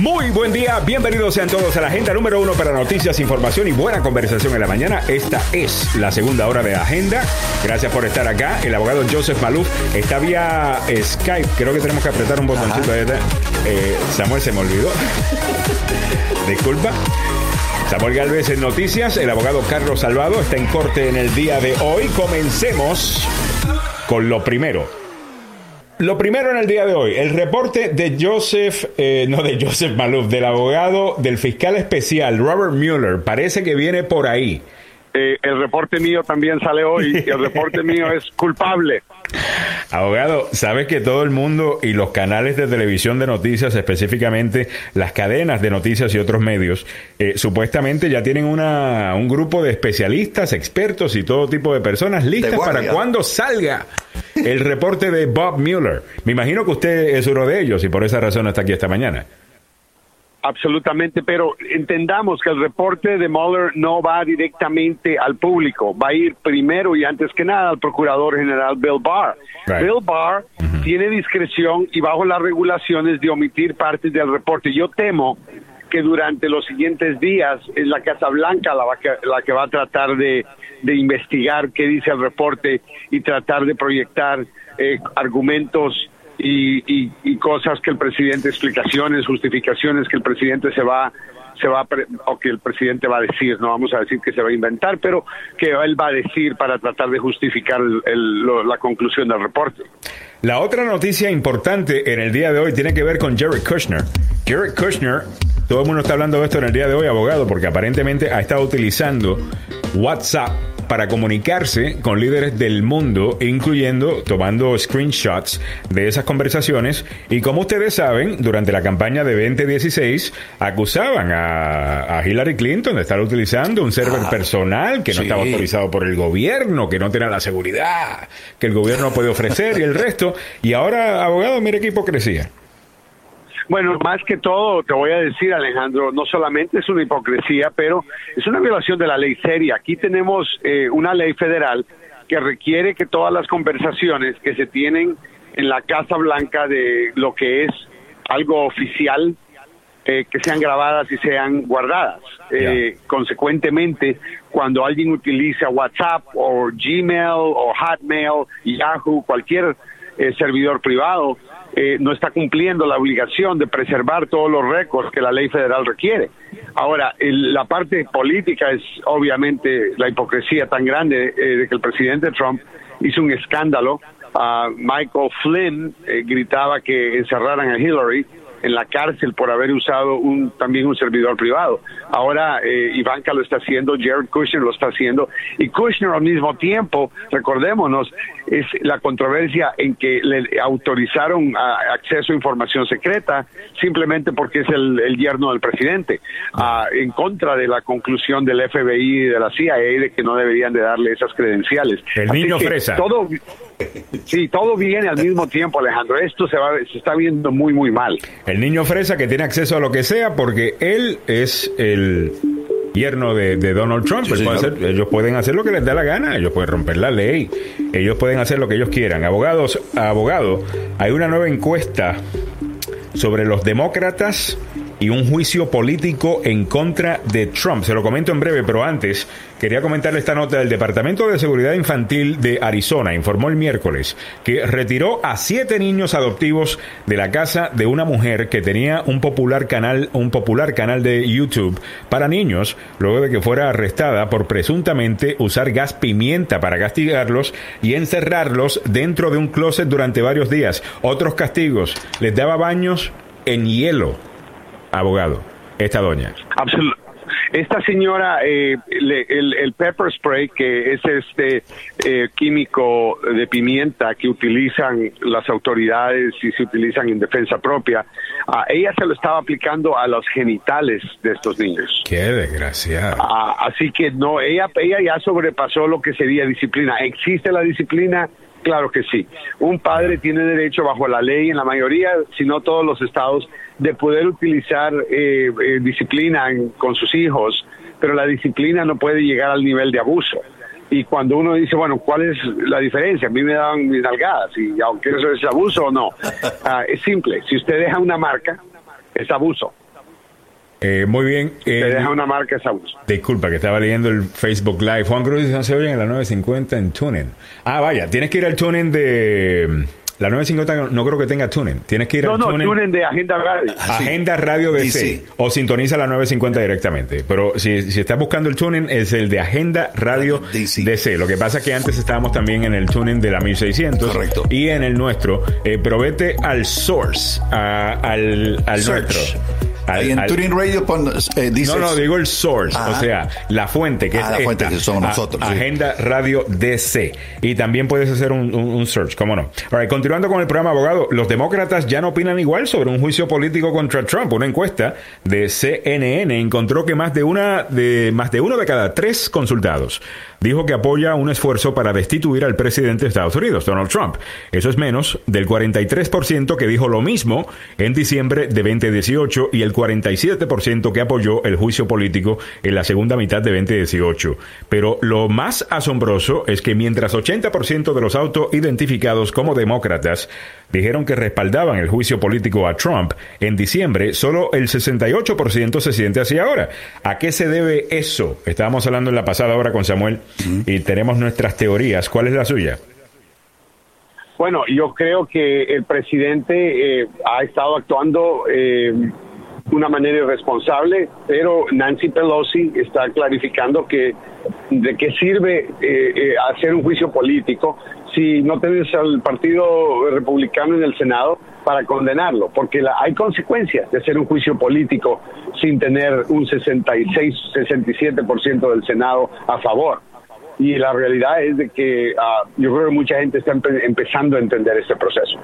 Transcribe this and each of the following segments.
Muy buen día, bienvenidos sean todos a la agenda número uno para noticias, información y buena conversación en la mañana. Esta es la segunda hora de agenda. Gracias por estar acá. El abogado Joseph Maluf está vía Skype. Creo que tenemos que apretar un botoncito. Eh, Samuel se me olvidó. Disculpa. Samuel Galvez en noticias. El abogado Carlos Salvado está en corte en el día de hoy. Comencemos con lo primero. Lo primero en el día de hoy, el reporte de Joseph, eh, no de Joseph Maluf, del abogado del fiscal especial Robert Mueller, parece que viene por ahí. Eh, el reporte mío también sale hoy y el reporte mío es culpable. Abogado, sabes que todo el mundo y los canales de televisión de noticias, específicamente las cadenas de noticias y otros medios, eh, supuestamente ya tienen una, un grupo de especialistas, expertos y todo tipo de personas listas para cuando salga el reporte de Bob Mueller. Me imagino que usted es uno de ellos y por esa razón está aquí esta mañana. Absolutamente, pero entendamos que el reporte de Mueller no va directamente al público, va a ir primero y antes que nada al procurador general Bill Barr. Bill Barr tiene discreción y bajo las regulaciones de omitir partes del reporte. Yo temo que durante los siguientes días es la Casa Blanca la, la que va a tratar de, investigar qué dice el reporte y tratar de proyectar eh, argumentos y, y, cosas que el presidente, explicaciones, justificaciones que el presidente se va se va o que el presidente va a decir, no vamos a decir que se va a inventar, pero que él va a decir para tratar de justificar la conclusión del reporte. La otra noticia importante en el día de hoy tiene que ver con Jared Kushner. Jared Kushner, todo el mundo está hablando de esto en el día de hoy, abogado, porque aparentemente ha estado utilizando WhatsApp para comunicarse con líderes del mundo, incluyendo tomando screenshots de esas conversaciones. Y como ustedes saben, durante la campaña de 2016 acusaban a, Hillary Clinton de estar utilizando un server ah, personal que no estaba autorizado por el gobierno, que no tenía la seguridad que el gobierno puede ofrecer y el resto. Y ahora, abogado, mire qué hipocresía. Bueno, más que todo, te voy a decir, Alejandro, no solamente es una hipocresía, pero es una violación de la ley seria. Aquí tenemos eh, una ley federal que requiere que todas las conversaciones que se tienen en la Casa Blanca de lo que es algo oficial, eh, que sean grabadas y sean guardadas. Eh, consecuentemente, cuando alguien utiliza WhatsApp o Gmail o Hotmail, Yahoo, cualquier servidor privado, eh, no está cumpliendo la obligación de preservar todos los récords que la ley federal requiere. Ahora, la parte política es obviamente la hipocresía tan grande eh, de que el presidente Trump hizo un escándalo. Uh, Michael Flynn eh, gritaba que encerraran a Hillary en la cárcel por haber usado un, también un servidor privado. Ahora eh, Ivanka lo está haciendo, Jared Kushner lo está haciendo, y Kushner al mismo tiempo, recordémonos, es la controversia en que le autorizaron acceso a información secreta simplemente porque es el, yerno del presidente, en contra de la conclusión del FBI y de la CIA de que no deberían de darle esas credenciales. El niño fresa. Todo, sí, todo viene al mismo tiempo, Alejandro. Esto se, va, se está viendo muy, muy mal. El niño fresa que tiene acceso a lo que sea porque él es el yerno de, Donald Trump. ellos pueden hacer lo que les da la gana, ellos pueden romper la ley, ellos pueden hacer lo que ellos quieran. Abogados, abogado, hay una nueva encuesta sobre los demócratas y un juicio político en contra de Trump. Se lo comento en breve, pero antes quería comentarle esta nota del Departamento de Seguridad Infantil de Arizona. Informó el miércoles que retiró a siete niños adoptivos de la casa de una mujer que tenía un popular canal, un popular canal de YouTube para niños, luego de que fuera arrestada por presuntamente usar gas pimienta para castigarlos y encerrarlos dentro de un closet durante varios días. Otros castigos, les daba baños en hielo abogado, esta doña. Esta señora, eh, el, pepper spray, que es este eh, químico de pimienta que utilizan las autoridades y se utilizan en defensa propia, ella se lo estaba aplicando a los genitales de estos niños. Qué desgraciada. así que no, ella, ella ya sobrepasó lo que sería disciplina. ¿Existe la disciplina? Claro que sí. Un padre tiene derecho bajo la ley en la mayoría, si no todos los estados, de poder utilizar eh, eh, disciplina con sus hijos, pero la disciplina no puede llegar al nivel de abuso. Y cuando uno dice, bueno, ¿cuál es la diferencia? A mí me daban mis nalgadas, y aunque eso es abuso o no, ah, es simple. Si usted deja una marca, es abuso. Eh, muy bien. Te deja una marca esa. Disculpa, que estaba leyendo el Facebook Live. Juan Cruz dice, no se oye en la 950 en Tuning. Ah, vaya, tienes que ir al Tuning de... La 950 no creo que tenga tuning. Tienes que ir no, al no, tuning. de Agenda Radio. Ah, Agenda Radio DC. O sintoniza la 950 directamente. Pero si, si estás buscando el tuning, es el de Agenda Radio DC. Lo que pasa es que antes estábamos también en el tuning de la 1600. Correcto. Y en el nuestro. Eh, pero vete al source, al, al nuestro. Ahí en Turing Radio eh, No, no, digo el source, o sea, la fuente que ah, es la fuente que somos nosotros. Agenda Radio DC. Y también puedes hacer un, search, ¿cómo no? continuando con el programa abogado, los demócratas ya no opinan igual sobre un juicio político contra Trump. Una encuesta de CNN encontró que más de una de más de uno de cada tres consultados dijo que apoya un esfuerzo para destituir al presidente de Estados Unidos, Donald Trump. Eso es menos del 43% que dijo lo mismo en diciembre de 2018 y el 47% que apoyó el juicio político en la segunda mitad de 2018. Pero lo más asombroso es que mientras 80% de los autoidentificados como demócratas dijeron que respaldaban el juicio político a Trump en diciembre, solo el 68% se siente así ahora. ¿A qué se debe eso? Estábamos hablando en la pasada hora con Samuel y tenemos nuestras teorías. ¿Cuál es la suya? Bueno, yo creo que el presidente eh, ha estado actuando eh, de una manera irresponsable, pero Nancy Pelosi está clarificando que de qué sirve eh, hacer un juicio político si no tienes al Partido Republicano en el Senado para condenarlo, porque hay consecuencias de hacer un juicio político sin tener un 66, 67% del Senado a favor. Y la realidad es de que ah, yo creo que mucha gente está empezando a entender este proceso.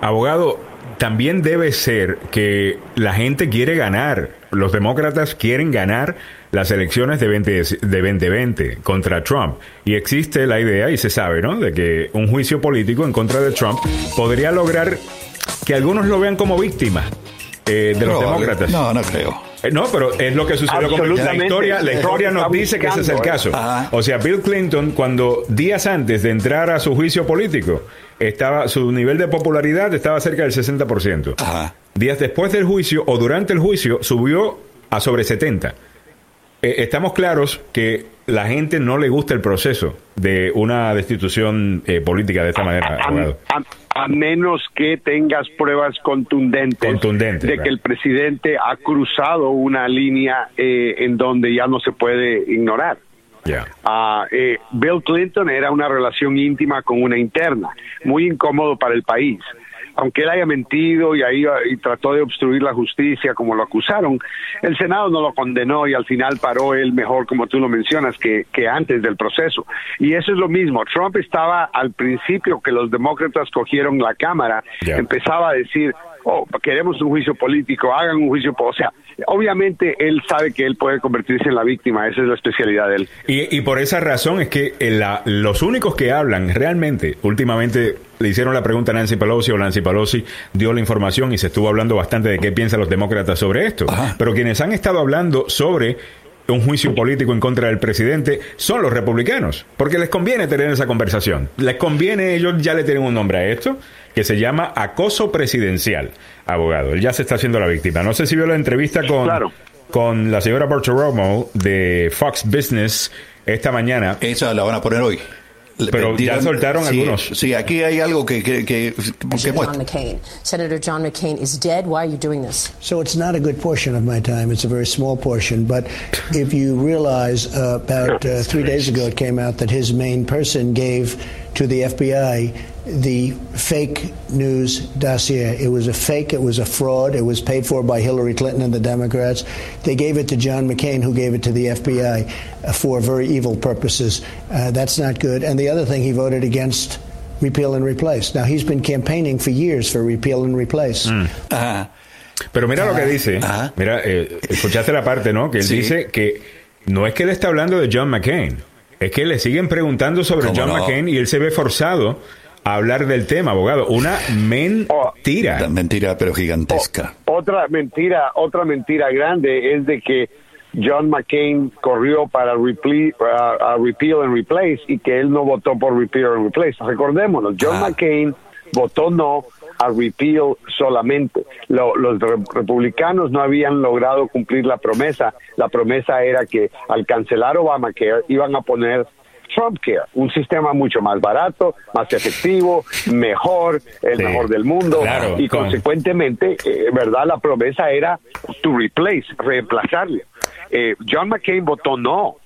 Abogado, también debe ser que la gente quiere ganar, los demócratas quieren ganar las elecciones de, 20, de 2020 contra Trump. Y existe la idea, y se sabe, ¿no?, de que un juicio político en contra de Trump podría lograr que algunos lo vean como víctima eh, de los demócratas. No, no creo. Eh, no, pero es lo que sucedió con la historia. La historia nos dice que ese es el ¿eh? caso. O sea, Bill Clinton, cuando días antes de entrar a su juicio político, estaba su nivel de popularidad estaba cerca del 60%. Días después del juicio o durante el juicio subió a sobre 70. Eh, estamos claros que la gente no le gusta el proceso de una destitución eh, política de esta manera. A, menos que tengas pruebas contundentes, de que el presidente ha cruzado una línea eh, en donde ya no se puede ignorar. Ah, Bill Clinton era una relación íntima con una interna, muy incómodo para el país aunque él haya mentido y ahí y trató de obstruir la justicia como lo acusaron, el Senado no lo condenó y al final paró él mejor, como tú lo mencionas, que, que antes del proceso. Y eso es lo mismo. Trump estaba al principio que los demócratas cogieron la Cámara, empezaba a decir, oh, queremos un juicio político, hagan un juicio, o sea, obviamente él sabe que él puede convertirse en la víctima, esa es la especialidad de él. Y, y por esa razón es que la, los únicos que hablan realmente, últimamente le hicieron la pregunta a Nancy Pelosi o Nancy Pelosi dio la información y se estuvo hablando bastante de qué piensan los demócratas sobre esto. Pero quienes han estado hablando sobre un juicio político en contra del presidente son los republicanos, porque les conviene tener esa conversación. Les conviene, ellos ya le tienen un nombre a esto, que se llama acoso presidencial, abogado. Él ya se está haciendo la víctima. No sé si vio la entrevista con, con la señora Romo de Fox Business esta mañana. Esa la van a poner hoy. Pero ya soltaron sí, algunos. Sí, aquí hay algo que, que, que, que John McCain. Senator John McCain is dead. Why are you doing this? So it's not a good portion of my time. It's a very small portion. But if you realize, uh, about uh, three days ago, it came out that his main person gave to the FBI the fake news dossier. It was a fake, it was a fraud, it was paid for by Hillary Clinton and the Democrats. They gave it to John McCain, who gave it to the FBI uh, for very evil purposes. Uh, that's not good. And the other thing, he voted against repeal and replace. Now, he's been campaigning for years for repeal and replace. Mm. Uh, Pero mira lo que dice. Mira, eh, escuchaste la parte, ¿no? Que él sí. dice que no es que él está hablando de John McCain. Es que le siguen preguntando sobre John no? McCain y él se ve forzado a hablar del tema, abogado. Una mentira. Una mentira, pero gigantesca. otra mentira, otra mentira grande es de que John McCain corrió para repeal, repeal and replace y que él no votó por repeal and replace. Recordémonos, John ah. McCain votó no a repeal solamente. Lo- los re- republicanos no habían logrado cumplir la promesa. La promesa era que al cancelar Obamacare iban a poner Trumpcare, un sistema mucho más barato, más efectivo, mejor, el Sí. mejor del mundo Claro, y con- consecuentemente, eh, verdad, la promesa era to replace, reemplazarle. Eh, John McCain votó no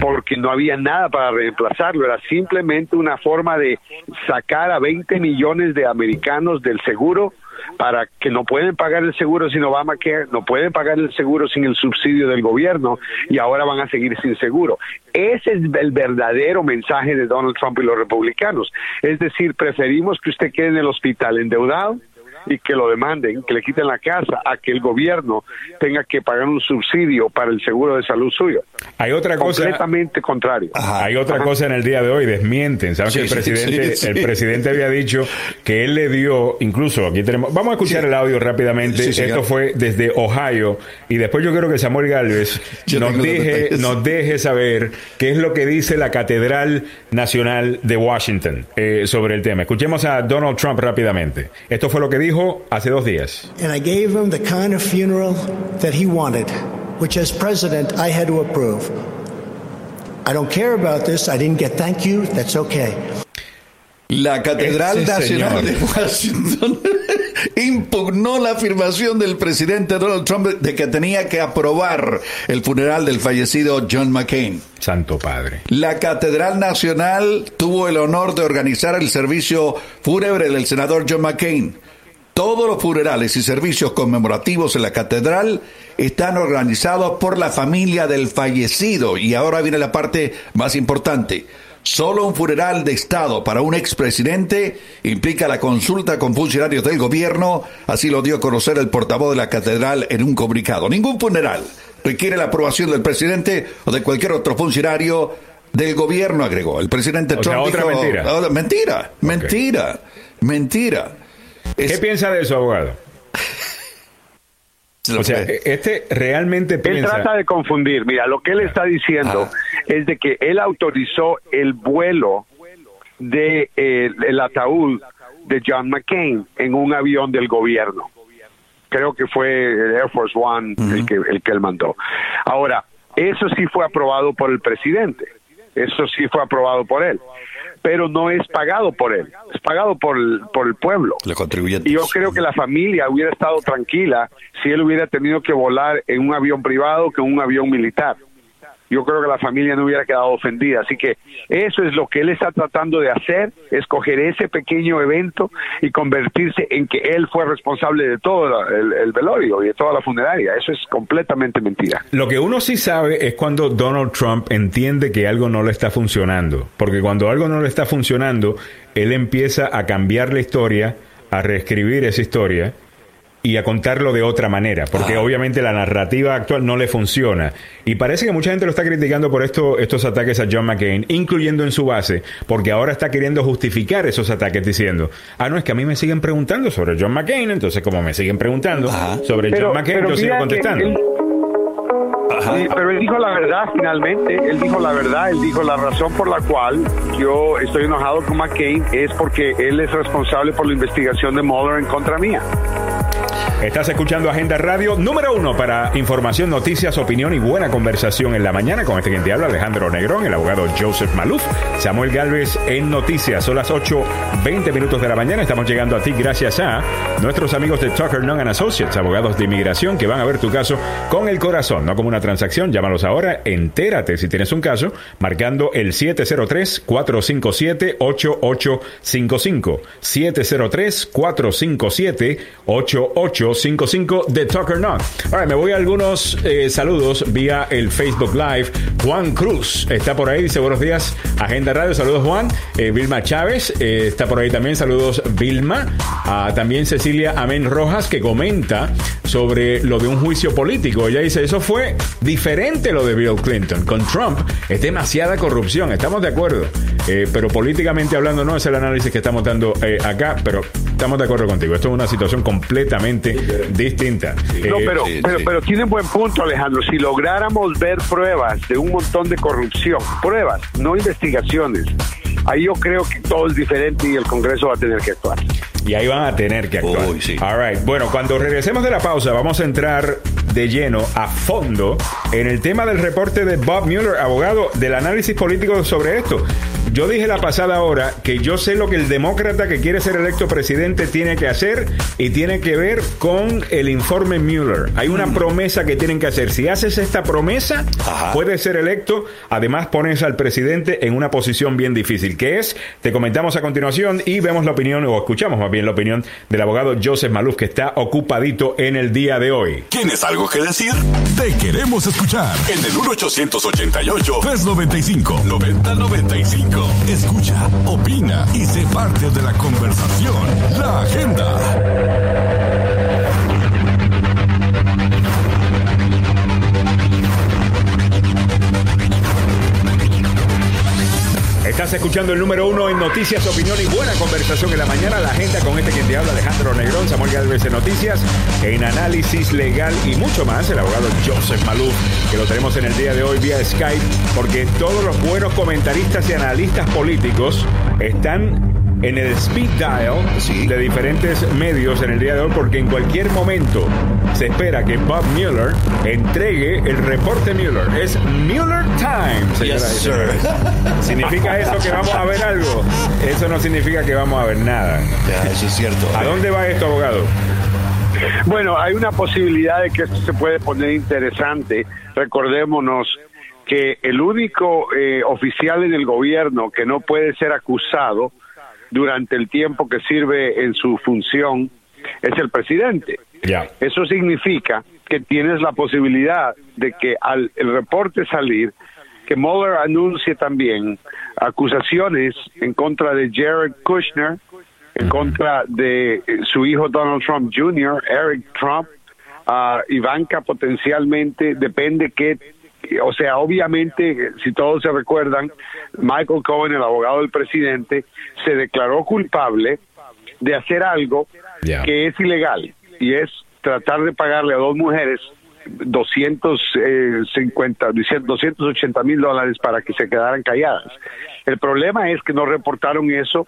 porque no había nada para reemplazarlo, era simplemente una forma de sacar a 20 millones de americanos del seguro para que no pueden pagar el seguro sin Obamacare, no pueden pagar el seguro sin el subsidio del gobierno y ahora van a seguir sin seguro. Ese es el verdadero mensaje de Donald Trump y los republicanos. Es decir, preferimos que usted quede en el hospital endeudado y que lo demanden, que le quiten la casa, a que el gobierno tenga que pagar un subsidio para el seguro de salud suyo. Hay otra cosa. Completamente contrario. Hay otra cosa en el día de hoy, desmienten. ¿Saben Sí, que el presidente, sí, sí. el presidente había dicho que él le dio, incluso aquí tenemos, vamos a escuchar el audio rápidamente. Sí, sí, Esto fue desde Ohio y después yo quiero que Samuel Galvez Yo nos deje, nos deje saber qué es lo que dice la Catedral Nacional de Washington eh, sobre el tema. Escuchemos a Donald Trump rápidamente. Esto fue lo que dijo hace dos días. And I gave him the kind of funeral that he wanted, which as president I had to approve. I don't care about this. I didn't get thank you. That's okay. La Catedral Ese Nacional señor. de Washington impugnó la afirmación del presidente Donald Trump de que tenía que aprobar el funeral del fallecido John McCain. Santo Padre. La Catedral Nacional tuvo el honor de organizar el servicio fúnebre del senador John McCain. Todos los funerales y servicios conmemorativos en la catedral están organizados por la familia del fallecido. Y ahora viene la parte más importante. Solo un funeral de Estado para un expresidente implica la consulta con funcionarios del gobierno, así lo dio a conocer el portavoz de la catedral en un comunicado. Ningún funeral requiere la aprobación del presidente o de cualquier otro funcionario del gobierno, agregó. El presidente O sea, Trump otra dijo, mentira. "Ah, mentira, mentira, mentira. ¿Qué piensa de eso, abogado? O sea, este realmente Él piensa... trata de confundir. Mira, lo que él está diciendo Ah. es de que él autorizó el vuelo de eh, el ataúd de John McCain en un avión del gobierno. Creo que fue el Air Force One el, que, el que él mandó. Ahora, eso sí fue aprobado por el presidente. Eso sí fue aprobado por él. Pero no es pagado por él. Es pagado por el, por el pueblo. Contribuyentes. Y yo creo que la familia hubiera estado tranquila si él hubiera tenido que volar en un avión privado que en un avión militar. Yo creo que la familia no hubiera quedado ofendida. Así que eso es lo que él está tratando de hacer, escoger ese pequeño evento y convertirse en que él fue responsable de todo el, el velorio y de toda la funeraria. Eso es completamente mentira. Lo que uno sí sabe es cuando Donald Trump entiende que algo no le está funcionando. Porque cuando algo no le está funcionando, él empieza a cambiar la historia, a reescribir esa historia y a contarlo de otra manera. Porque Ah. obviamente la narrativa actual no le funciona. Y parece que mucha gente lo está criticando por esto, estos ataques a John McCain, incluyendo en su base, porque ahora está queriendo justificar esos ataques diciendo, ah, no, es que a mí me siguen preguntando sobre John McCain, entonces como me siguen preguntando Ajá. sobre John McCain, yo sigo contestando. él- Sí, pero él dijo la verdad finalmente, él dijo la verdad, él dijo la razón por la cual yo estoy enojado con McCain es porque él es responsable por la investigación de Mueller en contra mía. Estás escuchando Agenda Radio número uno para información, noticias, opinión y buena conversación en la mañana con este quien te habla, Alejandro Negrón, el abogado Joseph Maluf, Samuel Galvez en noticias. Son las 8.20 minutos de la mañana. Estamos llegando a ti gracias a nuestros amigos de Tucker and Associates, abogados de inmigración que van a ver tu caso con el corazón, no como una transacción. Llámalos ahora, entérate si tienes un caso, marcando el 703-457-8855. 703-457-8855 de Tucker Nunn. Ahora me voy a algunos eh, saludos vía el Facebook Live. Juan Cruz está por ahí, dice buenos días, Agenda Radio. Saludos, Juan. Eh, Vilma Chávez eh, está por ahí también. Saludos, Vilma. Ah, también Cecilia Amén Rojas, que comenta sobre lo de un juicio político. Ella dice: Eso fue diferente lo de Bill Clinton. Con Trump es demasiada corrupción. Estamos de acuerdo. Pero políticamente hablando, no es el análisis que estamos dando acá, pero estamos de acuerdo contigo. Esto es una situación completamente distinta. No, Eh, pero, pero, sí. pero tiene buen punto, Alejandro. Si lográramos ver pruebas de un montón de corrupción, pruebas, no investigaciones, ahí yo creo que todo es diferente y el Congreso va a tener que actuar. Y ahí van a tener que actuar. Uy, sí. All right. Bueno, cuando regresemos de la pausa, vamos a entrar de lleno, a fondo, en el tema del reporte de Bob Mueller, abogado, del análisis político sobre esto. Yo dije la pasada hora que yo sé lo que el demócrata que quiere ser electo presidente tiene que hacer y tiene que ver con el informe Mueller. Hay una promesa que tienen que hacer. Si haces esta promesa, Ajá. puedes ser electo. Además, pones al presidente en una posición bien difícil, que es, te comentamos a continuación y vemos la opinión, o escuchamos más bien la opinión del abogado Joseph Maluf, que está ocupadito en el día de hoy. ¿Tienes algo que decir? Te queremos escuchar en el 1-888-395-9095. Escucha, opina y sé parte de la conversación. La agenda. Estás escuchando el número uno en noticias, opinión y buena conversación en la mañana. La agenda con este quien te habla, Alejandro Negrón, Samuel Galvez Noticias, en análisis legal y mucho más. El abogado Joseph Maluf, que lo tenemos en el día de hoy vía Skype, porque todos los buenos comentaristas y analistas políticos están en el speed dial Sí. de diferentes medios en el día de hoy, porque en cualquier momento se espera que Bob Mueller entregue el reporte Mueller. Es Mueller Time, señoras y Yes, sir. señores. ¿Significa eso que vamos a ver algo? Eso no significa que vamos a ver nada. Ya, eso es cierto. ¿A dónde va esto, abogado? Bueno, hay una posibilidad de que esto se puede poner interesante. Recordémonos que el único eh, oficial en el gobierno que no puede ser acusado durante el tiempo que sirve en su función es el presidente. Ya. Eso significa que tienes la posibilidad de que al el reporte salir, que Mueller anuncie también acusaciones en contra de Jared Kushner, en contra de eh, su hijo Donald Trump Jr., Eric Trump, a Ivanka potencialmente, depende que, o sea, obviamente, si todos se recuerdan, Michael Cohen, el abogado del presidente, se declaró culpable de hacer algo que es ilegal y es tratar de pagarle a dos mujeres 250, 280 mil dólares para que se quedaran calladas. El problema es que no reportaron eso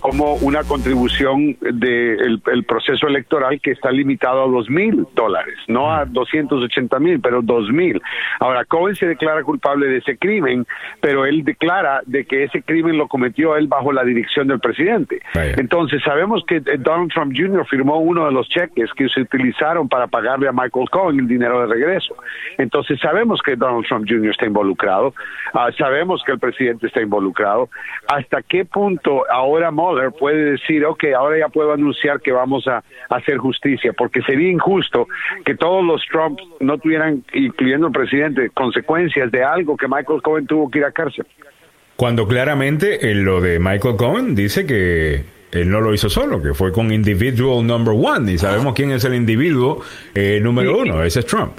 como una contribución del el proceso electoral que está limitado a dos mil dólares, no a 280 mil, pero dos mil. Ahora, Cohen se declara culpable de ese crimen, pero él declara de que ese crimen lo cometió él bajo la dirección del presidente. Vaya. Entonces, sabemos que eh, Donald Trump Jr. firmó uno de los cheques que se utilizaron para pagarle a Michael Cohen el dinero de regreso. Entonces, sabemos que Donald Trump Jr. está involucrado, ah, sabemos que el presidente está involucrado. ¿Hasta qué punto ahora Mueller puede decir, ok, ahora ya puedo anunciar que vamos a, a hacer justicia? Porque sería injusto que todos los Trump no tuvieran, incluyendo el presidente, consecuencias de algo que Michael Cohen tuvo que ir a cárcel. Cuando claramente en lo de Michael Cohen dice que él no lo hizo solo, que fue con individual number one. Y sabemos quién es el individuo eh, número uno, ese es Trump.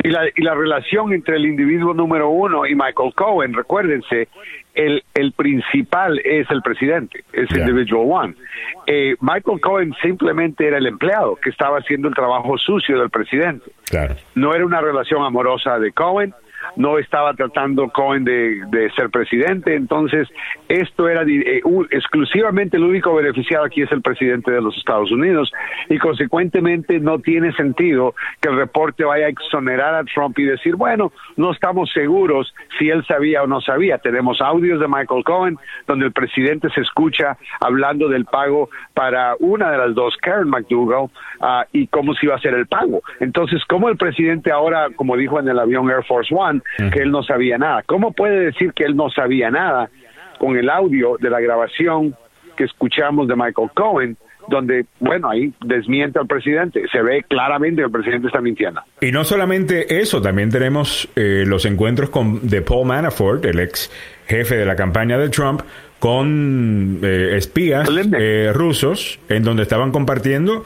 Y la, y la relación entre el individuo número uno y Michael Cohen, recuérdense, el, el principal es el presidente, es Ya. individual one. Eh, Michael Cohen simplemente era el empleado que estaba haciendo el trabajo sucio del presidente. Claro. No era una relación amorosa de Cohen, no estaba tratando Cohen de, ser presidente, entonces esto era eh, exclusivamente el único beneficiado aquí es el presidente de los Estados Unidos y consecuentemente no tiene sentido que el reporte vaya a exonerar a Trump y decir, bueno, no estamos seguros si él sabía o no sabía. Tenemos audios de Michael Cohen donde el presidente se escucha hablando del pago para una de las dos, Karen McDougall, ah, y cómo se iba a hacer el pago. Entonces, ¿cómo el presidente ahora, como dijo en el avión Air Force One, que él no sabía nada? ¿Cómo puede decir que él no sabía nada con el audio de la grabación que escuchamos de Michael Cohen? donde, bueno, ahí desmiente al presidente. Se ve claramente que el presidente está mintiendo. Y no solamente eso, también tenemos eh, los encuentros con, de Paul Manafort, el ex jefe de la campaña de Trump, con eh, espías eh, rusos, en donde estaban compartiendo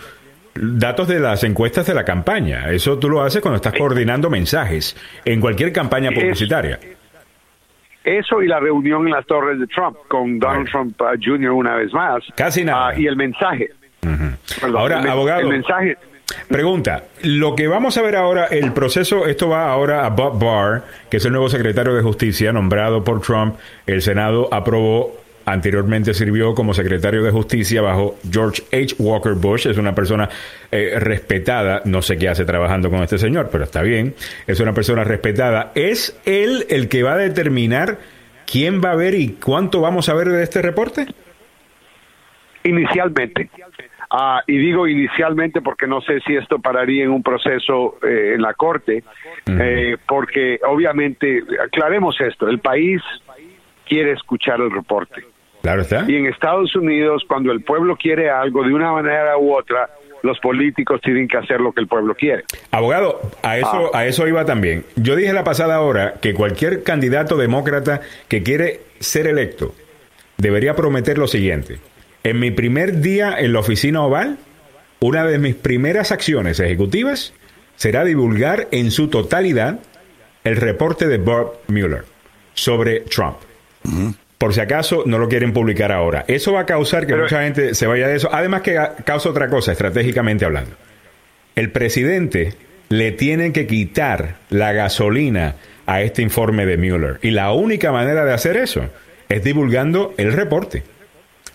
datos de las encuestas de la campaña. Eso tú lo haces cuando estás coordinando mensajes en cualquier campaña publicitaria. Eso y la reunión en las torres de Trump con Donald. Trump uh, Jr. una vez más. Casi nada. Ah, y el mensaje. Perdón, Ahora, el abogado. El mensaje. Pregunta, lo que vamos a ver ahora, el proceso, esto va ahora a Bob Barr, que es el nuevo secretario de Justicia nombrado por Trump. El Senado aprobó anteriormente sirvió como secretario de justicia bajo George H. Walker Bush. Es una persona eh, respetada. No sé qué hace trabajando con este señor, pero está bien. Es una persona respetada. ¿Es él el que va a determinar quién va a ver y cuánto vamos a ver de este reporte? Inicialmente. Ah, y digo inicialmente porque no sé si esto pararía en un proceso eh, en la Corte, eh, porque obviamente, aclaremos esto, el país quiere escuchar el reporte. Claro está. Y en Estados Unidos, cuando el pueblo quiere algo de una manera u otra, los políticos tienen que hacer lo que el pueblo quiere. Abogado, a eso, ah. a eso iba también. Yo dije la pasada hora que cualquier candidato demócrata que quiere ser electo debería prometer lo siguiente. En mi primer día en la oficina oval, una de mis primeras acciones ejecutivas será divulgar en su totalidad el reporte de Bob Mueller sobre Trump. Por si acaso no lo quieren publicar ahora. Eso va a causar que mucha gente se vaya de eso. Además que causa otra cosa, estratégicamente hablando. El presidente le tiene que quitar la gasolina a este informe de Mueller. Y la única manera de hacer eso es divulgando el reporte.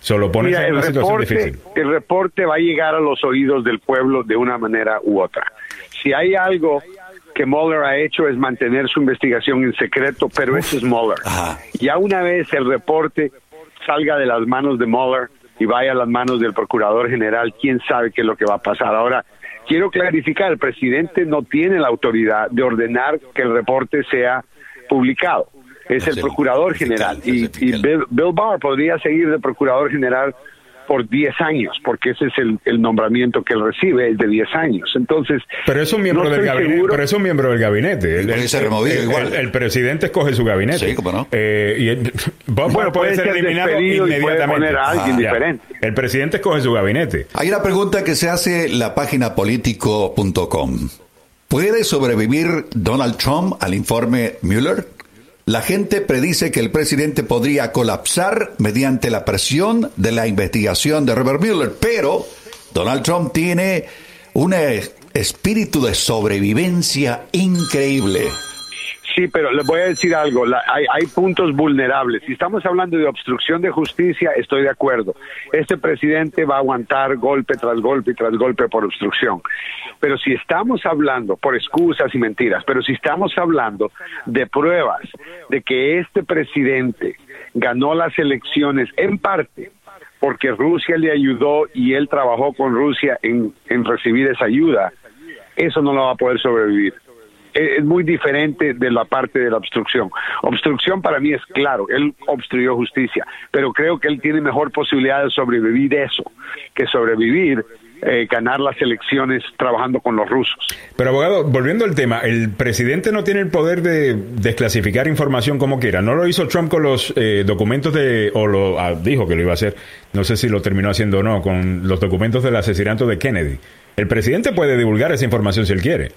Solo pone en una situación difícil. El reporte va a llegar a los oídos del pueblo de una manera u otra. Si hay algo que Mueller ha hecho es mantener su investigación en secreto, pero eso es Mueller. Ya una vez el reporte salga de las manos de Mueller y vaya a las manos del procurador general, quién sabe qué es lo que va a pasar. Ahora, quiero clarificar, el presidente no tiene la autoridad de ordenar que el reporte sea publicado es el procurador general. Y, Bill, Barr podría seguir de procurador general por 10 años, porque ese es el, nombramiento que él recibe, es de 10 años. Entonces, pero es un miembro del gabinete, pero es un miembro del gabinete. El, presidente escoge su gabinete. Sí, cómo no. Eh, y bueno, puede, ser eliminado inmediatamente. a alguien diferente. El presidente escoge su gabinete. Hay una pregunta que se hace la página político.com. ¿Puede sobrevivir Donald Trump al informe Mueller? La gente predice que el presidente podría colapsar mediante la presión de la investigación de Robert Mueller, pero Donald Trump tiene un espíritu de sobrevivencia increíble. Sí, pero les voy a decir algo, hay, puntos vulnerables. Si estamos hablando de obstrucción de justicia, estoy de acuerdo. Este presidente va a aguantar golpe tras golpe tras golpe por obstrucción. Pero si estamos hablando, por excusas y mentiras, pero si estamos hablando de pruebas de que este presidente ganó las elecciones en parte porque Rusia le ayudó y él trabajó con Rusia en recibir esa ayuda, eso no lo va a poder sobrevivir es muy diferente de la parte de la obstrucción. Obstrucción para mí es claro, él obstruyó justicia, pero creo que él tiene mejor posibilidad de sobrevivir eso que sobrevivir eh, ganar las elecciones trabajando con los rusos. Pero abogado, volviendo al tema, el presidente no tiene el poder de desclasificar información como quiera. No lo hizo Trump con los eh, documentos de, o lo ah, dijo que lo iba a hacer. No sé si lo terminó haciendo o no con los documentos del asesinato de Kennedy. El presidente puede divulgar esa información si él quiere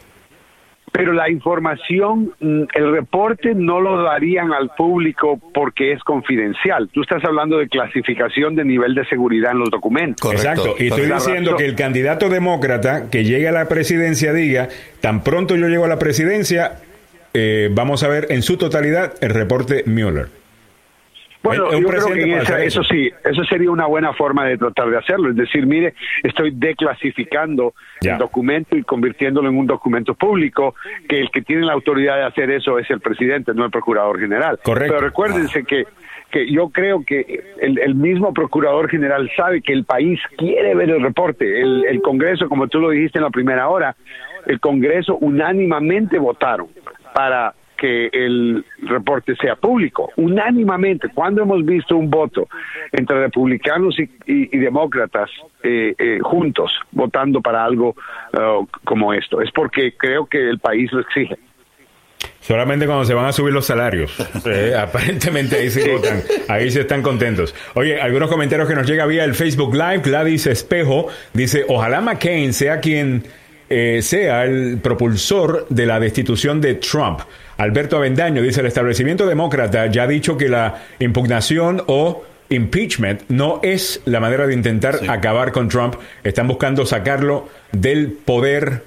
pero la información, mm, el reporte no lo darían al público porque es confidencial. Tú estás hablando de clasificación de nivel de seguridad en los documentos. Exacto, y estoy diciendo que el candidato demócrata que llegue a la presidencia diga, tan pronto yo llego a la presidencia, eh, vamos a ver en su totalidad el reporte Mueller. Bueno, yo creo que eso sí, eso sería una buena forma de tratar de hacerlo. Es decir, mire, estoy declasificando el documento y convirtiéndolo en un documento público, que el que tiene la autoridad de hacer eso es el presidente, no el procurador general. Correcto. Pero recuérdense que que yo creo que el, mismo procurador general sabe que el país quiere ver el reporte. El, el Congreso, como tú lo dijiste en la primera hora, el Congreso unánimamente votaron para que el reporte sea público, unánimamente. Cuando hemos visto un voto entre republicanos y, demócratas eh, eh, juntos votando para algo uh, como esto? Es porque creo que el país lo exige. Solamente cuando se van a subir los salarios. Eh, aparentemente ahí se votan, ahí se están contentos. Oye, algunos comentarios que nos llega vía el Facebook Live. Gladys Espejo dice, ojalá McCain sea quien sea el propulsor de la destitución de Trump. Alberto Avendaño dice, el establecimiento demócrata ya ha dicho que la impugnación o impeachment no es la manera de intentar acabar con Trump. Están buscando sacarlo del poder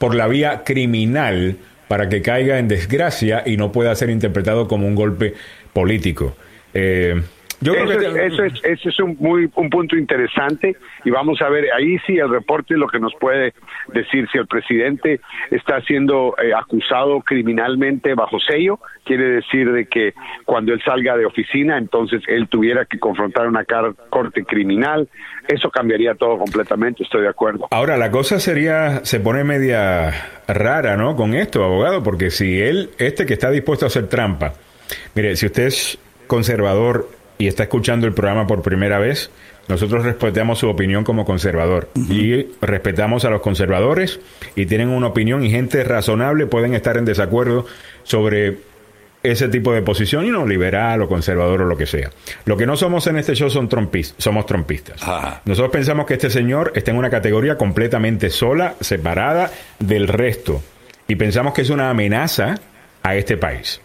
por la vía criminal para que caiga en desgracia y no pueda ser interpretado como un golpe político. Eh, Yo creo eso, que... eso, es, eso es un, muy, un punto interesante y vamos a ver, ahí sí el reporte lo que nos puede decir si el presidente está siendo eh, acusado criminalmente bajo sello, quiere decir de que cuando él salga de oficina, entonces él tuviera que confrontar una corte criminal, eso cambiaría todo completamente, estoy de acuerdo. Ahora, la cosa sería, se pone media rara, ¿no? Con esto, abogado, porque si él, este que está dispuesto a hacer trampa, mire, si usted es conservador y está escuchando el programa por primera vez, nosotros respetamos su opinión como conservador y respetamos a los conservadores y tienen una opinión y gente razonable pueden estar en desacuerdo sobre ese tipo de posición y no liberal o conservador o lo que sea. Lo que no somos en este show son trompistas, somos trompistas. Nosotros pensamos que este señor está en una categoría completamente sola, separada del resto y pensamos que es una amenaza a este país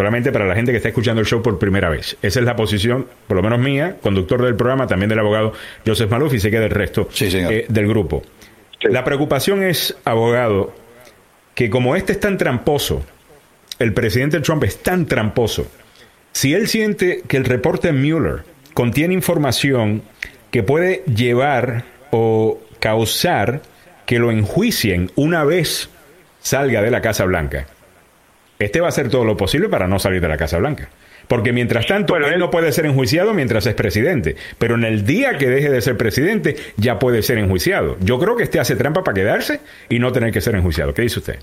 solamente para la gente que está escuchando el show por primera vez. Esa es la posición, por lo menos mía, conductor del programa, también del abogado Joseph Maluf y sé que del resto eh, del grupo. La preocupación es, abogado, que como este es tan tramposo, el presidente Trump es tan tramposo, si él siente que el reporte Mueller contiene información que puede llevar o causar que lo enjuicien una vez salga de la Casa Blanca, este va a hacer todo lo posible para no salir de la Casa Blanca. Porque mientras tanto, él, no puede ser enjuiciado mientras es presidente. Pero en el día que deje de ser presidente, ya puede ser enjuiciado. Yo creo que este hace trampa para quedarse y no tener que ser enjuiciado. ¿Qué dice usted?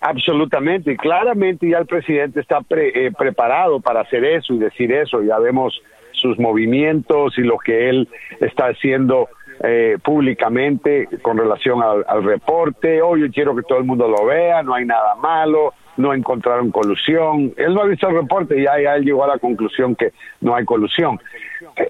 Absolutamente, claramente ya el presidente está eh, preparado para hacer eso y decir eso. Ya vemos sus movimientos y lo que él está haciendo eh, públicamente con relación al, al reporte. Hoy yo quiero que todo el mundo lo vea, no hay nada malo no encontraron colusión. Él no ha visto el reporte y ya, él llegó a la conclusión que no hay colusión.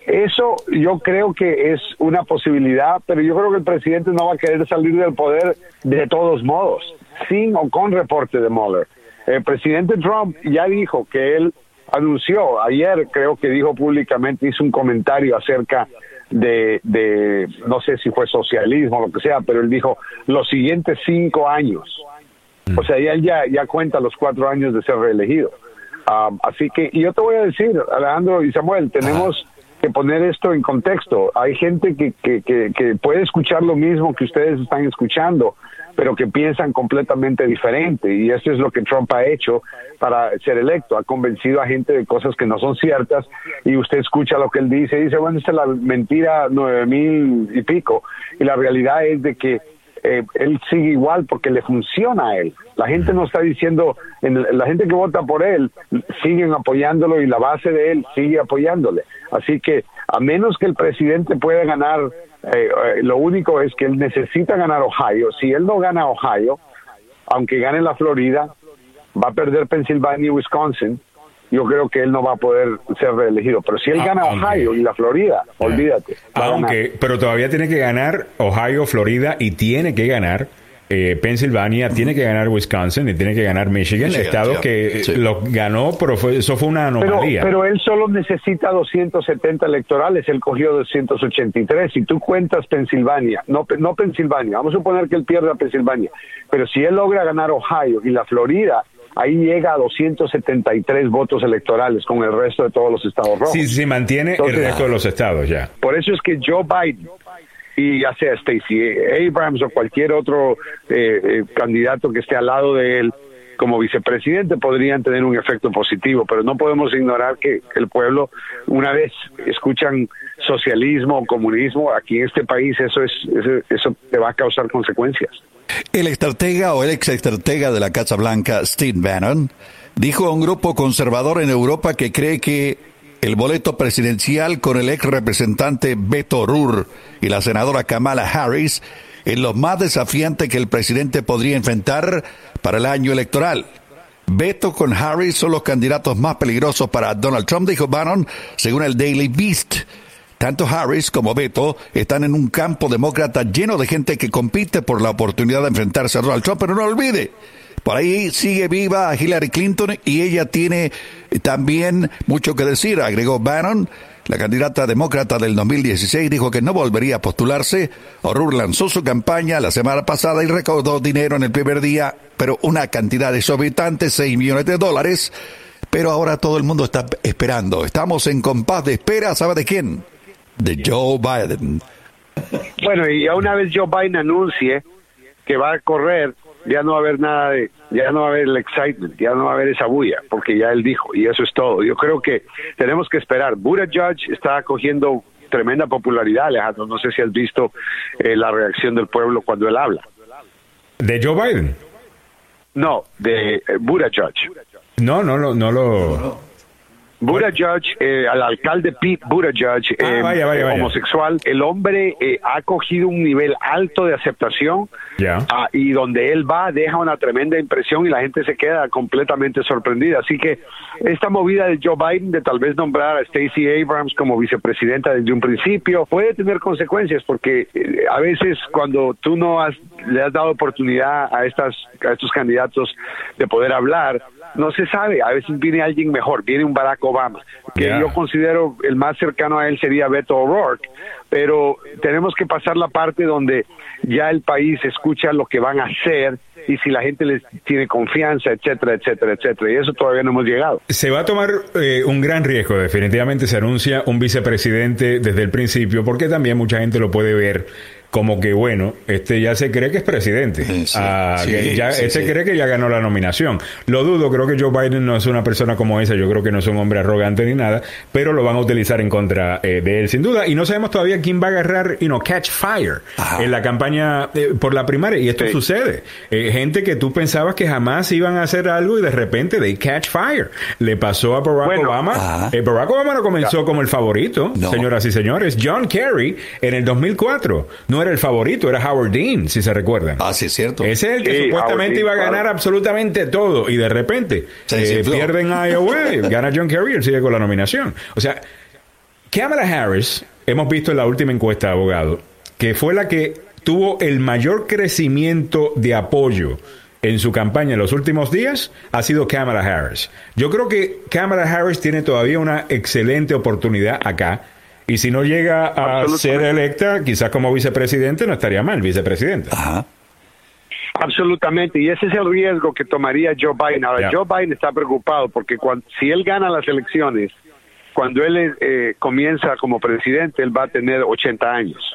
Eso yo creo que es una posibilidad, pero yo creo que el presidente no va a querer salir del poder de todos modos, sin o con reporte de Mueller. El presidente Trump ya dijo que él anunció, ayer creo que dijo públicamente, hizo un comentario acerca de, de, no sé si fue socialismo o lo que sea, pero él dijo, los siguientes cinco años o sea, él ya, ya cuenta los cuatro años de ser reelegido. así que, y yo te voy a decir, Alejandro y Samuel, tenemos que poner esto en contexto. Hay gente que, que, que, puede escuchar lo mismo que ustedes están escuchando, pero que piensan completamente diferente. Y eso es lo que Trump ha hecho para ser electo. Ha convencido a gente de cosas que no son ciertas y usted escucha lo que él dice y dice, bueno, esta es la mentira nueve mil y pico. Y la realidad es de que eh, él sigue igual porque le funciona a él. La gente no está diciendo, la gente que vota por él siguen apoyándolo y la base de él sigue apoyándole. Así que a menos que el presidente pueda ganar, eh, eh, lo único es que él necesita ganar Ohio. Si él no gana Ohio, aunque gane la Florida, va a perder Pensilvania y Wisconsin yo creo que él no va a poder ser reelegido. Pero si él ah, gana Ohio y la Florida, olvídate. Aunque, pero todavía tiene que ganar Ohio, Florida y tiene que ganar eh, Pensilvania, tiene que ganar Wisconsin y tiene que ganar Michigan, estados que lo ganó, pero eso fue una anomalía. Pero, él solo necesita 270 electorales, él cogió 283. Si tú cuentas Pensilvania, no, no Pensilvania, vamos a suponer que él pierda Pensilvania, pero si él logra ganar Ohio y la Florida, ahí llega a 273 votos electorales con el resto de todos los estados rojos. Sí, sí, mantiene el resto de los estados ya. Por eso es que Joe Biden y ya sea Stacey Abrams o cualquier otro eh, eh, candidato que esté al lado de él como vicepresidente podrían tener un efecto positivo, pero no podemos ignorar que el pueblo, una vez escuchan socialismo o comunismo, aquí en este país eso es eso, te va a causar consecuencias. El estratega o el ex estratega de la Casa Blanca, Steve Bannon, dijo a un grupo conservador en Europa que cree que el boleto presidencial con el ex representante Beto O'Rourke y la senadora Kamala Harris es lo más desafiante que el presidente podría enfrentar para el año electoral. Beto con Harris son los candidatos más peligrosos para Donald Trump, dijo Bannon, según el Daily Beast. Tanto Harris como Beto están en un campo demócrata lleno de gente que compite por la oportunidad de enfrentarse a Donald Trump, pero no olvide, por ahí sigue viva Hillary Clinton y ella tiene también mucho que decir, agregó Bannon. La candidata demócrata del 2016 dijo que no volvería a postularse. O'Rourke lanzó su campaña la semana pasada y recaudó dinero en el primer día, pero una cantidad exorbitante, 6 millones de dólares, Pero ahora todo el mundo está esperando. Estamos en compás de espera, ¿sabe de quién? De Joe Biden. Bueno, y ya una vez Joe Biden anuncie que va a correr, ya no va a haber nada de, ya no va a haber el excitement, ya no va a haber esa bulla, porque ya él dijo, y eso es todo. Yo creo que tenemos que esperar. Buda Judge está cogiendo tremenda popularidad, Alejandro. No sé si has visto eh, la reacción del pueblo cuando él habla. ¿De Joe Biden? No, de eh, Buda Judge. No, no, no, no lo... Buda Judge, eh, al alcalde Pete Judge, Ah, vaya, vaya, vaya. homosexual, el hombre eh, ha cogido un nivel alto de aceptación ah, y donde él va deja una tremenda impresión y la gente se queda completamente sorprendida. Así que esta movida de Joe Biden de tal vez nombrar a Stacey Abrams como vicepresidenta desde un principio puede tener consecuencias porque eh, a veces cuando tú no has, le has dado oportunidad a, estas, a estos candidatos de poder hablar, no se sabe, a veces viene alguien mejor, viene un Barack Obama, que yo considero el más cercano a él sería Beto O'Rourke, pero tenemos que pasar la parte donde ya el país escucha lo que van a hacer y si la gente les tiene confianza, etcétera, etcétera, etcétera, y eso todavía no hemos llegado. Se va a tomar eh, un gran riesgo, definitivamente se anuncia un vicepresidente desde el principio, porque también mucha gente lo puede ver como que, bueno, este ya se cree que es presidente. Sí, Ah, sí, que ya, sí, este sí. cree que ya ganó la nominación. Lo dudo, creo que Joe Biden no es una persona como esa, yo creo que no es un hombre arrogante ni nada, pero lo van a utilizar en contra eh, de él, sin duda. Y no sabemos todavía quién va a agarrar, you know, catch fire Ajá. en la campaña eh, por la primaria. Y esto sucede. Eh, gente que tú pensabas que jamás iban a hacer algo y de repente they catch fire. Le pasó a Barack Bueno. Obama. Eh, Barack Obama no comenzó como el favorito, No. señoras y señores. John Kerry en el 2004 no era el favorito, era Howard Dean, si se recuerdan. Ah, sí, es cierto. Ese es el que Sí, supuestamente Howard iba a ganar claro. absolutamente todo y de repente Se eh, pierden Iowa, gana John Kerry y él sigue con la nominación. O sea, Kamala Harris, hemos visto en la última encuesta de abogado, que fue la que tuvo el mayor crecimiento de apoyo en su campaña en los últimos días, ha sido Kamala Harris. Yo creo que Kamala Harris tiene todavía una excelente oportunidad acá. Y si no llega a ser electa, quizás como vicepresidente, no estaría mal, vicepresidenta. Ajá. Absolutamente, y ese es el riesgo que tomaría Joe Biden. Ahora. Joe Biden está preocupado porque cuando, si él gana las elecciones, cuando él eh, comienza como presidente, él va a tener 80 años.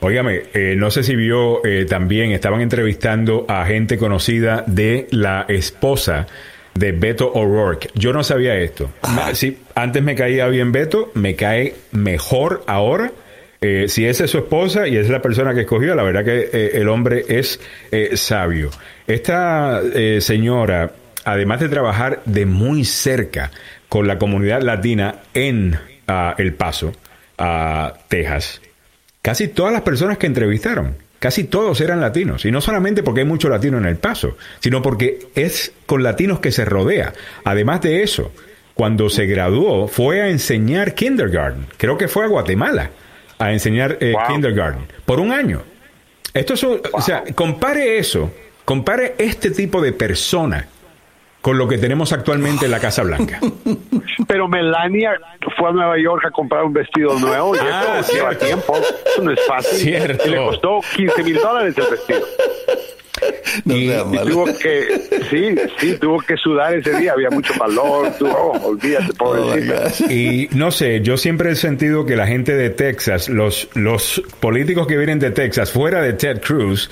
Óigame, eh, no sé si vio eh, también, estaban entrevistando a gente conocida de la esposa de Beto O'Rourke. Yo no sabía esto. Sí, antes me caía bien Beto, me cae mejor ahora. Eh, si esa es su esposa y es la persona que escogió, la verdad que eh, el hombre es eh, sabio. Esta señora, además de trabajar de muy cerca con la comunidad latina en ah, El Paso, a Texas, Casi todas las personas que entrevistaron, casi todos eran latinos. Y no solamente porque hay mucho latino en El Paso, sino porque es con latinos que se rodea. Además de eso, cuando se graduó, fue a enseñar kindergarten. Creo que fue a Guatemala a enseñar eh, Wow. kindergarten por un año. Esto es, un- o sea, compare eso, compare este tipo de persona con lo que tenemos actualmente en la Casa Blanca. Pero Melania fue a Nueva York a comprar un vestido nuevo y Ah, eso lleva tiempo. Eso no es fácil. Cierto. Y le costó 15 mil dólares el vestido. No Y- Y tuvo que, sí, sí, tuvo que sudar ese día. Había mucho calor. Tuvo, oh, olvídate, Oh, pobrecita. Y no sé, yo siempre he sentido que la gente de Texas, los, los políticos que vienen de Texas, fuera de Ted Cruz,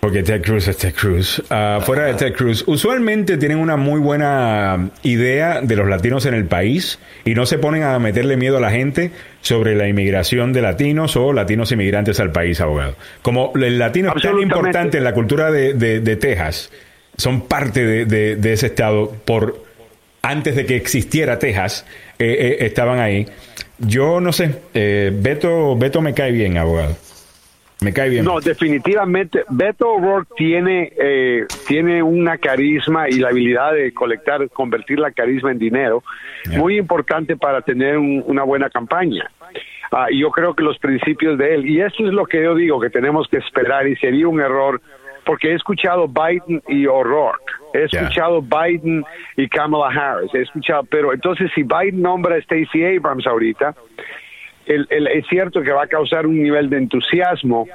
porque Ted Cruz es Ted Cruz, ah, fuera de Ted Cruz, usualmente tienen una muy buena idea de los latinos en el país y no se ponen a meterle miedo a la gente sobre la inmigración de latinos o latinos inmigrantes al país, abogado. Como el latino es tan importante en la cultura de, de- de Texas, son parte de, de- de ese estado por antes de que existiera Texas, eh, eh, estaban ahí. Yo no sé, eh, Beto, Beto me cae bien, abogado. Me cae bien. No, definitivamente. Beto O'Rourke tiene, eh, tiene una carisma y la habilidad de colectar, convertir la carisma en dinero, muy importante para tener un- una buena campaña. Ah, y yo creo que los principios de él, y esto es lo que yo digo, que tenemos que esperar, y sería un error, porque he escuchado Biden y O'Rourke, he escuchado Biden y Kamala Harris, he escuchado, pero entonces si Biden nombra a Stacey Abrams ahorita, el- el- es cierto que va a causar un nivel de entusiasmo,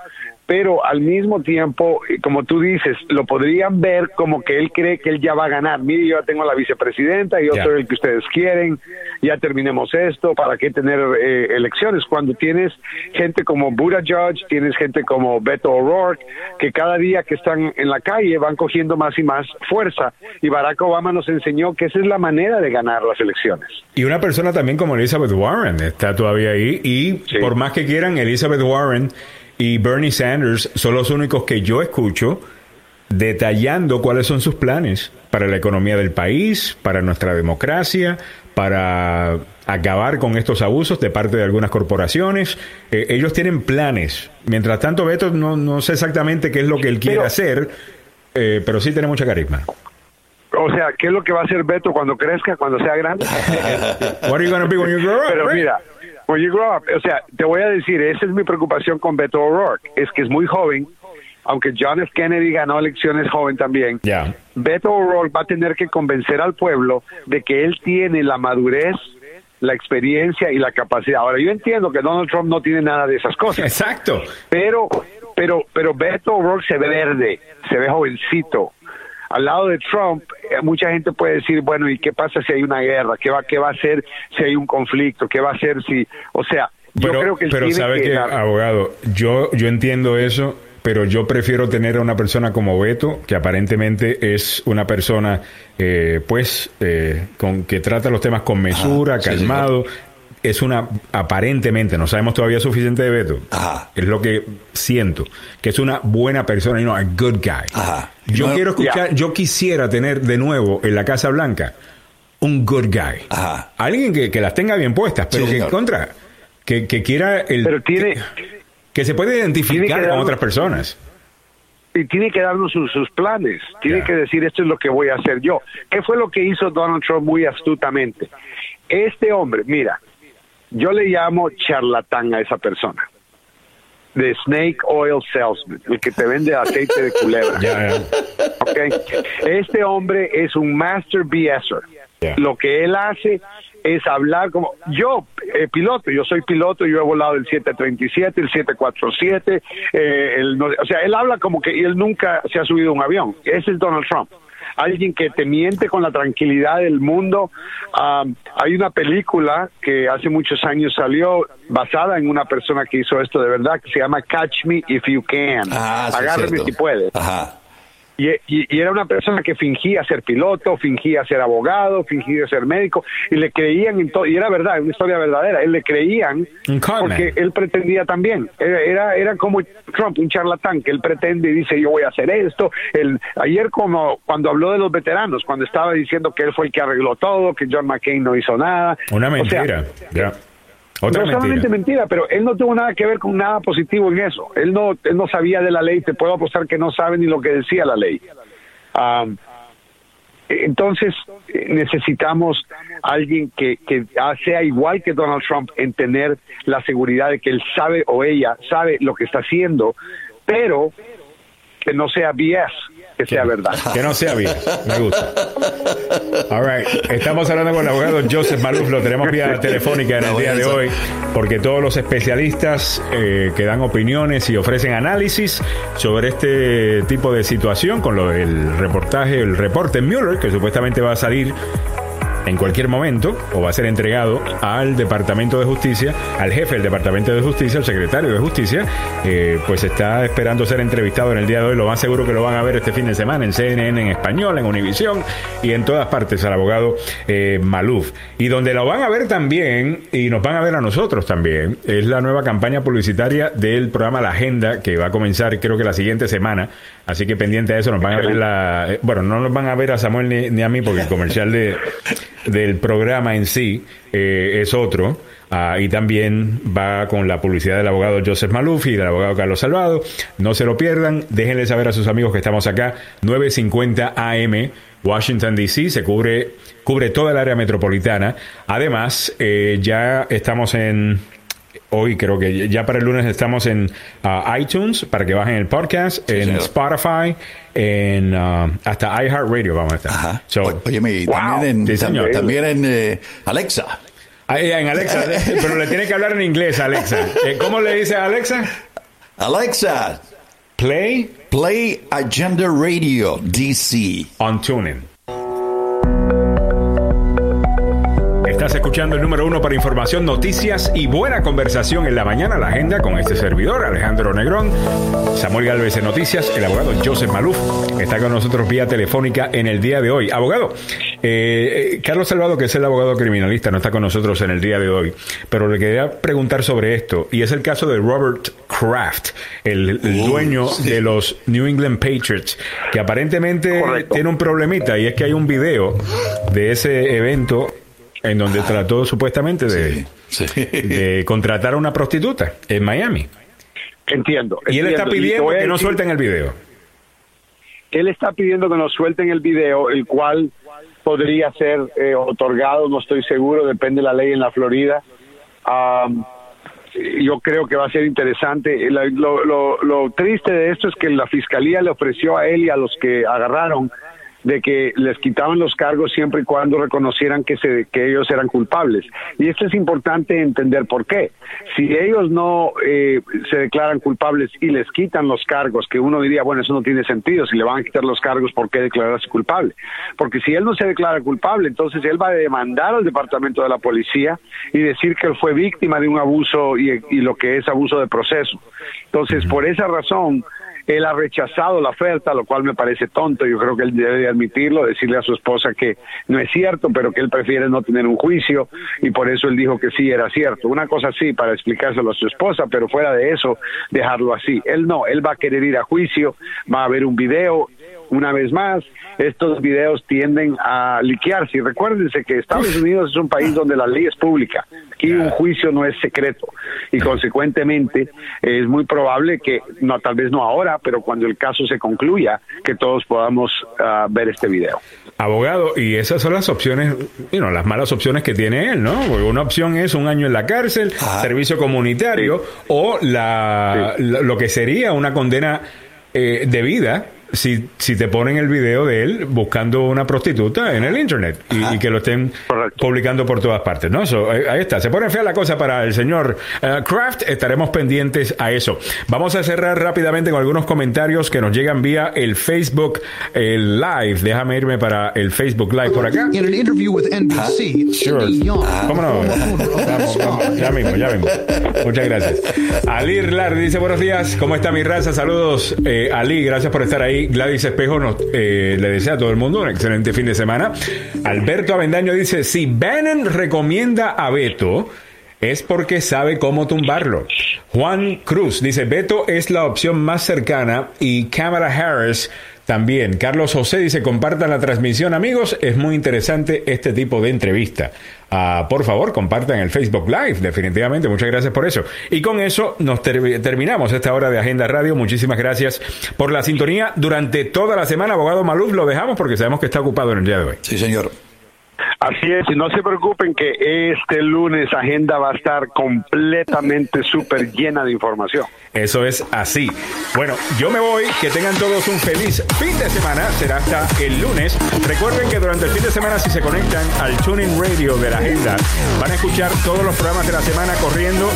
pero al mismo tiempo, eh, como tú dices, lo podrían ver como que él cree que él ya va a ganar. Mire, yo ya tengo la vicepresidenta, yo soy el que ustedes quieren, ya terminemos esto, ¿para qué tener eh, elecciones? Cuando tienes gente como Buddha Judge, tienes gente como Beto O'Rourke, que cada día que están en la calle van cogiendo más y más fuerza, y Barack Obama nos enseñó que esa es la manera de ganar las elecciones. Y una persona también como Elizabeth Warren está todavía ahí. Y Sí. por más que quieran, Elizabeth Warren y Bernie Sanders son los únicos que yo escucho detallando cuáles son sus planes para la economía del país, para nuestra democracia, para acabar con estos abusos de parte de algunas corporaciones. Eh, ellos tienen planes. Mientras tanto, Beto no, no sé exactamente qué es lo que él quiere Pero- hacer, eh, pero sí tiene mucha carisma. O sea, ¿qué es lo que va a hacer Beto cuando crezca, cuando sea grande? What are you gonna be when you grow up, Pero right? mira, when you grow up, o sea, te voy a decir, esa es mi preocupación con Beto O'Rourke, es que es muy joven, aunque John F. Kennedy ganó elecciones joven también. Ya. Beto O'Rourke va a tener que convencer al pueblo de que él tiene la madurez, la experiencia y la capacidad. Ahora, yo entiendo que Donald Trump no tiene nada de esas cosas, Exacto. pero, pero, pero Beto O'Rourke se ve verde, se ve jovencito. Al lado de Trump, eh, mucha gente puede decir, bueno, ¿y qué pasa si hay una guerra? ¿Qué va, qué va a hacer si hay un conflicto? ¿Qué va a hacer si, o sea, yo creo que pero tiene sabe que abogado, yo, yo entiendo eso, pero yo prefiero tener a una persona como Beto, que aparentemente es una persona, eh, pues, eh, con que trata los temas con mesura, sí, calmado. Es una, aparentemente, no sabemos todavía suficiente de Beto. Ajá. Es lo que siento, que es una buena persona, you know, a good guy. Ajá. Yo No- quiero escuchar, yo quisiera tener de nuevo en la Casa Blanca un good guy. Ajá. Alguien que, que las tenga bien puestas, pero Sí, que señor. contra, que, que quiera el Pero tiene- que, que se puede identificar con otras personas. y tiene que darnos sus, sus planes, tiene que decir esto es lo que voy a hacer yo. ¿Qué fue lo que hizo Donald Trump muy astutamente? Este hombre, mira, yo le llamo charlatán a esa persona. The Snake Oil Salesman, el que te vende aceite de culebra. Ya, ya. ¿ok? Este hombre es un master BSer. Ya. Lo que él hace es hablar como yo, eh, piloto, yo soy piloto, yo he volado el 737, el 747, eh, el o sea, él habla como que él nunca se ha subido a un avión. Ese es Donald Trump. Alguien que te miente con la tranquilidad del mundo. Am, hay una película que hace muchos años salió basada en una persona que hizo esto de verdad, que se llama Catch Me If You Can. Ah, sí, Agárrame si puedes. Ajá. Y, y- y era una persona que fingía ser piloto, fingía ser abogado, fingía ser médico, y le creían en todo, y era verdad, una historia verdadera, él le creían porque él pretendía también, era, era, era como Trump, un charlatán, que él pretende y dice yo voy a hacer esto. El, ayer como cuando habló de los veteranos, cuando estaba diciendo que él fue el que arregló todo, que John McCain no hizo nada. Una O sea, mentira. Otra no solamente mentira. mentira, pero él no tuvo nada que ver con nada positivo en eso. Él no, él no sabía de la ley, te puedo apostar que no sabe ni lo que decía la ley. Entonces necesitamos alguien que, que sea igual que Donald Trump en tener la seguridad de que él sabe o ella sabe lo que está haciendo, pero que no sea BS, que sea verdad. Que no sea bien. Me gusta. All right. Estamos hablando con el abogado Joseph Maluf. Lo tenemos vía telefónica en el día de hoy. Porque todos los especialistas eh, que dan opiniones y ofrecen análisis sobre este tipo de situación, con lo del reportaje, el reporte Mueller, que supuestamente va a salir en cualquier momento o va a ser entregado al Departamento de Justicia, al jefe del Departamento de Justicia, al secretario de Justicia, eh, pues está esperando ser entrevistado en el día de hoy. Lo más seguro que lo van a ver este fin de semana en CNN, en español, en Univisión y en todas partes al abogado eh, Maluf. Y donde lo van a ver también, y nos van a ver a nosotros también, es la nueva campaña publicitaria del programa La Agenda, que va a comenzar creo que la siguiente semana. Así que pendiente a eso, nos van a ver la... eh, Bueno, no nos van a ver a Samuel ni, ni a mí, porque el comercial de, del programa en sí eh, es otro. Ah, y también va con la publicidad del abogado Joseph Maluf y del abogado Carlos Salvado. No se lo pierdan. Déjenle saber a sus amigos que estamos acá. 950 AM, Washington, D.C. Se cubre, cubre toda el área metropolitana. Además, eh, ya estamos en Hoy creo que ya para el lunes estamos en uh, iTunes para que bajen el podcast, en señor. Spotify, en uh, hasta iHeartRadio vamos a estar. Ajá. So, O- Óyeme, y Wow. también en, Sí, señor. tam- también en eh, Alexa. ahí en Alexa, pero le tiene que hablar en inglés, Alexa. Eh, ¿Cómo le dice a Alexa? Alexa, Play. Play Agenda Radio DC. On tuning. Escuchando el número uno para información, noticias y buena conversación en la mañana, la agenda con este servidor, Alejandro Negrón, Samuel Galvez en Noticias, el abogado Joseph Maluf está con nosotros vía telefónica en el día de hoy. Abogado, eh, eh, Carlos Salvado, que es el abogado criminalista, no está con nosotros en el día de hoy, pero le quería preguntar sobre esto, y es el caso de Robert Kraft, el, dueño de los New England Patriots, que aparentemente tiene un problemita, y es que hay un video de ese evento en donde trató supuestamente de, contratar a una prostituta en Miami. Entiendo. Y él está pidiendo que no suelten el video. Él está pidiendo que nos suelten el video, el cual podría ser eh, otorgado, no estoy seguro, depende de la ley en la Florida. yo creo que va a ser interesante. Lo, lo triste de esto es que la fiscalía le ofreció a él y a los que agarraron de que les quitaban los cargos siempre y cuando reconocieran que, se, que ellos eran culpables. Y esto es importante entender por qué. Si ellos no eh, se declaran culpables y les quitan los cargos, que uno diría, bueno, eso no tiene sentido, si le van a quitar los cargos, ¿por qué declararse culpable? Porque si él no se declara culpable, entonces él va a demandar al departamento de la policía y decir que él fue víctima de un abuso y, y lo que es abuso de proceso. Entonces, por esa razón, él ha rechazado la oferta, lo cual me parece tonto. Yo creo que él debe admitirlo, decirle a su esposa que no es cierto, pero que él prefiere no tener un juicio y por eso él dijo que sí era cierto. Una cosa así para explicárselo a su esposa, pero fuera de eso, dejarlo así. Él no, él va a querer ir a juicio, va a haber un video una vez más, estos videos tienden a liquearse. Y recuérdense que Estados Unidos es un país donde la ley es pública. Aquí un juicio no es secreto. Y consecuentemente es muy probable que, no tal vez no ahora, pero cuando el caso se concluya, que todos podamos ah, ver este video. Abogado, y esas son las opciones, las malas opciones que tiene él, ¿no? una opción es un año en la cárcel, servicio comunitario, o la, lo que sería una condena eh, de vida si, si te ponen el video de él buscando una prostituta en el internet y, que lo estén publicando por todas partes, ¿no? ahí, está. Se pone fea la cosa para el señor uh, Kraft. Estaremos pendientes a eso. Vamos a cerrar rápidamente con algunos comentarios que nos llegan vía el Facebook el Live. Déjame irme para el Facebook Live por acá. En interview with NBC, sure. ¿Cómo no? ya mismo, ya mismo. Muchas gracias. Ali Lar dice buenos días. ¿Cómo está mi raza? Saludos, eh, Ali. Gracias por estar ahí. Gladys Espejo nos, eh, le desea a todo el mundo un excelente fin de semana. Alberto Avendaño dice, si Bannon recomienda a Beto, es porque sabe cómo tumbarlo. Juan Cruz dice, Beto es la opción más cercana y Kamala Harris también. Carlos José dice, compartan la transmisión amigos, es muy interesante este tipo de entrevista. Ah, por favor, compartan el Facebook Live, definitivamente. Muchas gracias por eso. Y con eso nos terminamos esta hora de Agenda Radio. Muchísimas gracias por la sintonía durante toda la semana. Abogado Maluf, lo dejamos porque sabemos que está ocupado en el día de hoy. Sí, señor. Así es, y no se preocupen que este lunes agenda va a estar completamente súper llena de información. Eso es así. Bueno, yo me voy, que tengan todos un feliz fin de semana, será hasta el lunes. Recuerden que durante el fin de semana si se conectan al Tuning Radio de la agenda, van a escuchar todos los programas de la semana corriendo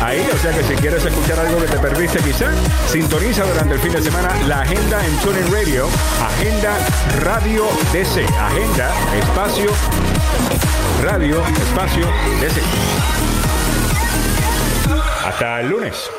ahí, o sea que si quieres escuchar algo que te perdiste quizá, sintoniza durante el fin de semana la agenda en Tuning Radio, Agenda Radio DC, Agenda, espacio Radio Espacio DC. Hasta el lunes.